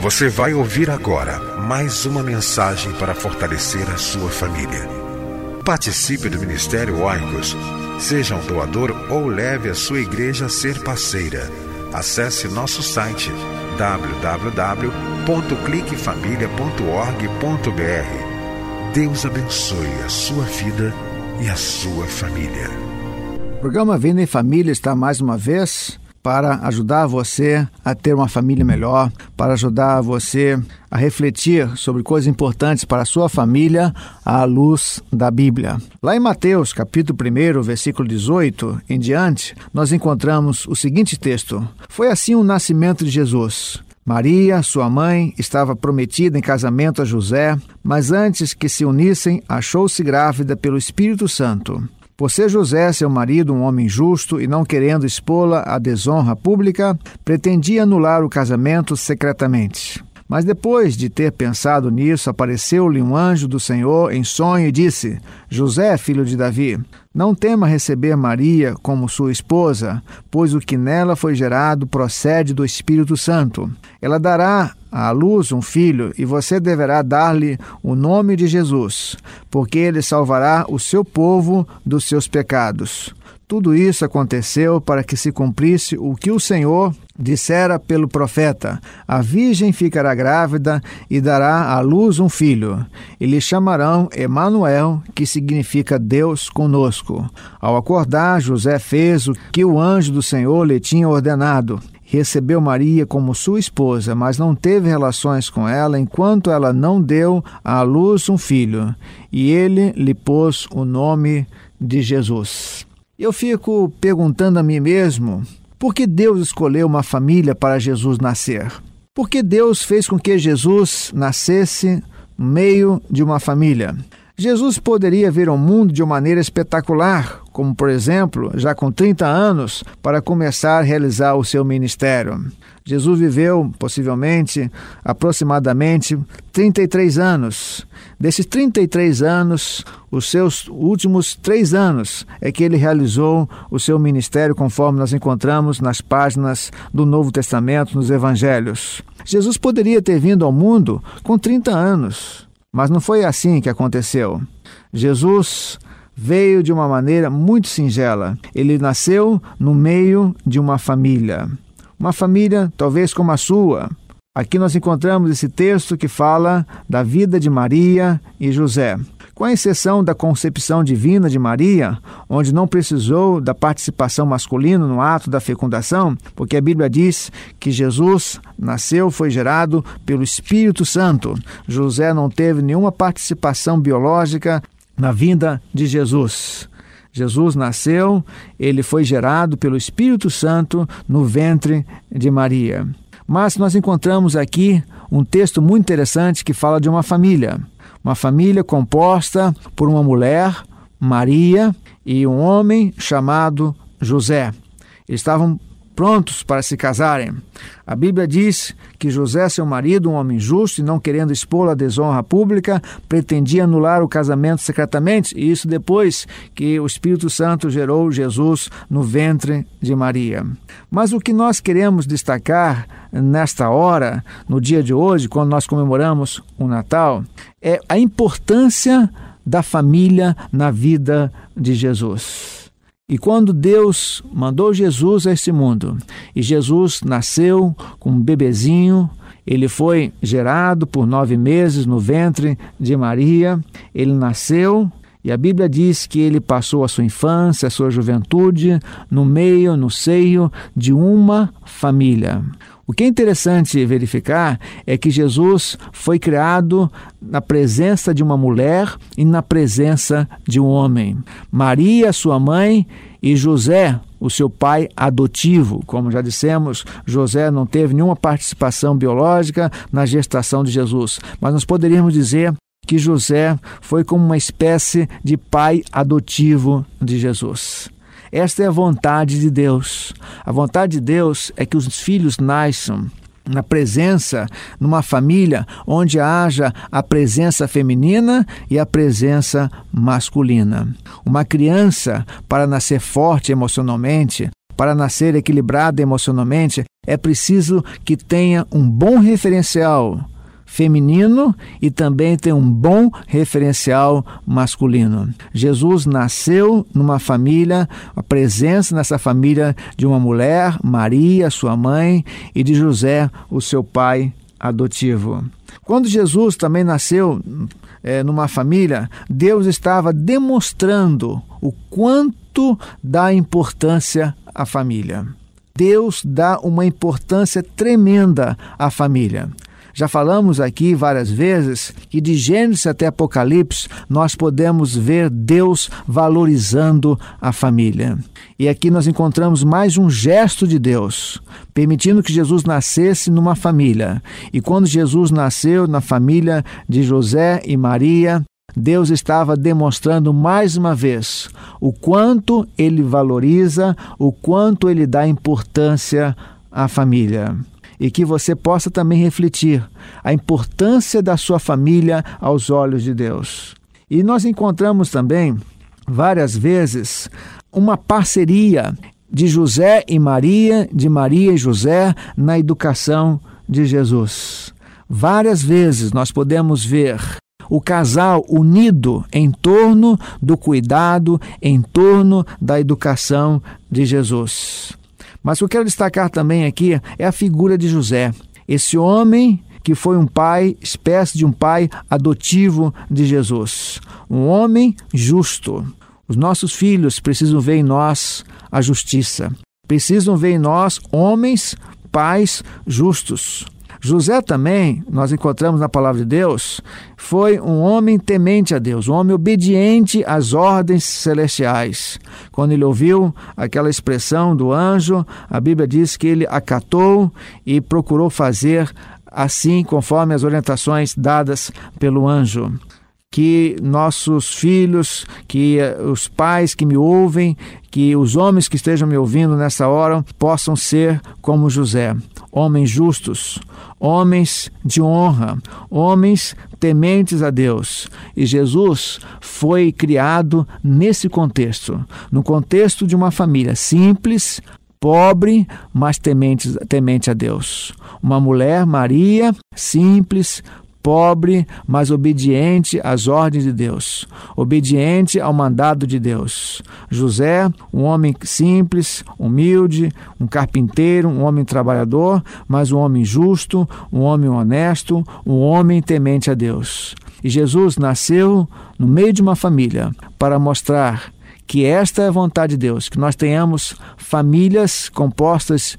Você vai ouvir agora mais uma mensagem para fortalecer a sua família. Participe do Ministério Oicos. Seja um doador ou leve a sua igreja a ser parceira. Acesse nosso site www.cliquefamilia.org.br. Deus abençoe a sua vida e a sua família. O programa Vida em Família está mais uma vez para ajudar você a ter uma família melhor, para ajudar você a refletir sobre coisas importantes para a sua família à luz da Bíblia. Lá em Mateus, capítulo 1, versículo 18 em diante, nós encontramos o seguinte texto: Foi assim o nascimento de Jesus. Maria, sua mãe, estava prometida em casamento a José, mas antes que se unissem, achou-se grávida pelo Espírito Santo. Por ser José, seu marido, um homem justo e não querendo expô-la à desonra pública, pretendia anular o casamento secretamente. Mas depois de ter pensado nisso, apareceu-lhe um anjo do Senhor em sonho e disse: José, filho de Davi, não tema receber Maria como sua esposa, pois o que nela foi gerado procede do Espírito Santo. Ela dará à luz um filho, e você deverá dar-lhe o nome de Jesus, porque ele salvará o seu povo dos seus pecados. Tudo isso aconteceu para que se cumprisse o que o Senhor dissera pelo profeta: A virgem ficará grávida e dará à luz um filho, e lhe chamarão Emanuel, que significa Deus conosco. Ao acordar, José fez o que o anjo do Senhor lhe tinha ordenado recebeu Maria como sua esposa, mas não teve relações com ela enquanto ela não deu à luz um filho, e ele lhe pôs o nome de Jesus. Eu fico perguntando a mim mesmo por que Deus escolheu uma família para Jesus nascer? Por que Deus fez com que Jesus nascesse no meio de uma família? Jesus poderia vir ao mundo de uma maneira espetacular, como por exemplo, já com 30 anos, para começar a realizar o seu ministério. Jesus viveu, possivelmente, aproximadamente 33 anos. Desses 33 anos, os seus últimos três anos é que ele realizou o seu ministério, conforme nós encontramos nas páginas do Novo Testamento, nos Evangelhos. Jesus poderia ter vindo ao mundo com 30 anos mas não foi assim que aconteceu. Jesus veio de uma maneira muito singela. Ele nasceu no meio de uma família. Uma família talvez como a sua. Aqui nós encontramos esse texto que fala da vida de Maria e José com a exceção da concepção divina de Maria, onde não precisou da participação masculina no ato da fecundação, porque a Bíblia diz que Jesus nasceu, foi gerado pelo Espírito Santo. José não teve nenhuma participação biológica na vinda de Jesus. Jesus nasceu, ele foi gerado pelo Espírito Santo no ventre de Maria. Mas nós encontramos aqui um texto muito interessante que fala de uma família uma família composta por uma mulher, Maria, e um homem chamado José. Eles estavam prontos para se casarem. A Bíblia diz que José, seu marido, um homem justo e não querendo expor a desonra pública, pretendia anular o casamento secretamente, e isso depois que o Espírito Santo gerou Jesus no ventre de Maria. Mas o que nós queremos destacar nesta hora, no dia de hoje, quando nós comemoramos o Natal, é a importância da família na vida de Jesus. E quando Deus mandou Jesus a esse mundo, e Jesus nasceu com um bebezinho, ele foi gerado por nove meses no ventre de Maria, ele nasceu E a Bíblia diz que ele passou a sua infância, a sua juventude, no meio, no seio de uma família. O que é interessante verificar é que Jesus foi criado na presença de uma mulher e na presença de um homem. Maria, sua mãe, e José, o seu pai adotivo. Como já dissemos, José não teve nenhuma participação biológica na gestação de Jesus, mas nós poderíamos dizer que José foi como uma espécie de pai adotivo de Jesus. Esta é a vontade de Deus. A vontade de Deus é que os filhos nasçam na presença, numa família onde haja a presença feminina e a presença masculina. Uma criança, para nascer forte emocionalmente, para nascer equilibrada emocionalmente, é preciso que tenha um bom referencial feminino e também tem um bom referencial masculino. Jesus nasceu numa família, a presença nessa família de uma mulher, Maria, sua mãe, e de José, o seu pai adotivo. Quando Jesus também nasceu é, numa família, Deus estava demonstrando o quanto dá importância à família. Deus dá uma importância tremenda à família. Já falamos aqui várias vezes que de Gênesis até Apocalipse nós podemos ver Deus valorizando a família. E aqui nós encontramos mais um gesto de Deus, permitindo que Jesus nascesse numa família. E quando Jesus nasceu na família de José e Maria, Deus estava demonstrando mais uma vez o quanto ele valoriza, o quanto ele dá importância à família e que você possa também refletir a importância da sua família aos olhos de Deus. E nós encontramos também várias vezes uma parceria de José e Maria, de Maria e José na educação de Jesus. Várias vezes nós podemos ver o casal unido em torno do cuidado, em torno da educação de Jesus. Mas o que eu quero destacar também aqui é a figura de José. Esse homem que foi um pai, espécie de um pai adotivo de Jesus. Um homem justo. Os nossos filhos precisam ver em nós a justiça. Precisam ver em nós homens, pais justos. José também, nós encontramos na palavra de Deus, foi um homem temente a Deus, um homem obediente às ordens celestiais. Quando ele ouviu aquela expressão do anjo, a Bíblia diz que ele acatou e procurou fazer assim conforme as orientações dadas pelo anjo que nossos filhos, que eh, os pais que me ouvem, que os homens que estejam me ouvindo nessa hora possam ser como José, homens justos, homens de honra, homens tementes a Deus. E Jesus foi criado nesse contexto, no contexto de uma família simples, pobre, mas temente, temente a Deus. Uma mulher, Maria, simples, pobre, mas obediente às ordens de Deus, obediente ao mandado de Deus. José, um homem simples, humilde, um carpinteiro, um homem trabalhador, mas um homem justo, um homem honesto, um homem temente a Deus. E Jesus nasceu no meio de uma família para mostrar que esta é a vontade de Deus, que nós tenhamos famílias compostas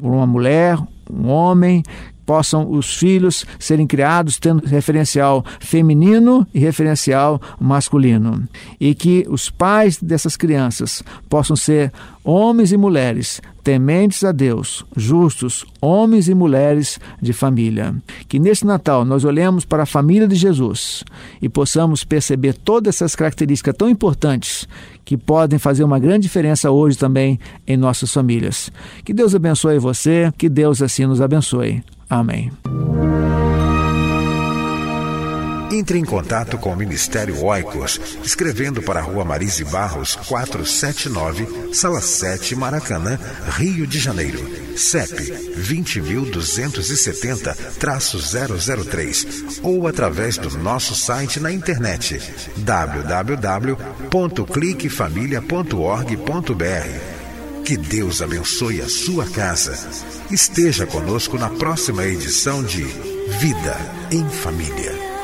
por uma mulher, um homem possam os filhos serem criados tendo referencial feminino e referencial masculino. E que os pais dessas crianças possam ser homens e mulheres tementes a Deus, justos, homens e mulheres de família. Que neste Natal nós olhemos para a família de Jesus e possamos perceber todas essas características tão importantes que podem fazer uma grande diferença hoje também em nossas famílias. Que Deus abençoe você, que Deus assim nos abençoe. Amém. Entre em contato com o Ministério Oicos, escrevendo para a Rua Marise Barros, 479, Sala 7, Maracanã, Rio de Janeiro. CEP 20.270-003 ou através do nosso site na internet www.cliquefamilia.org.br. Que Deus abençoe a sua casa. Esteja conosco na próxima edição de Vida em Família.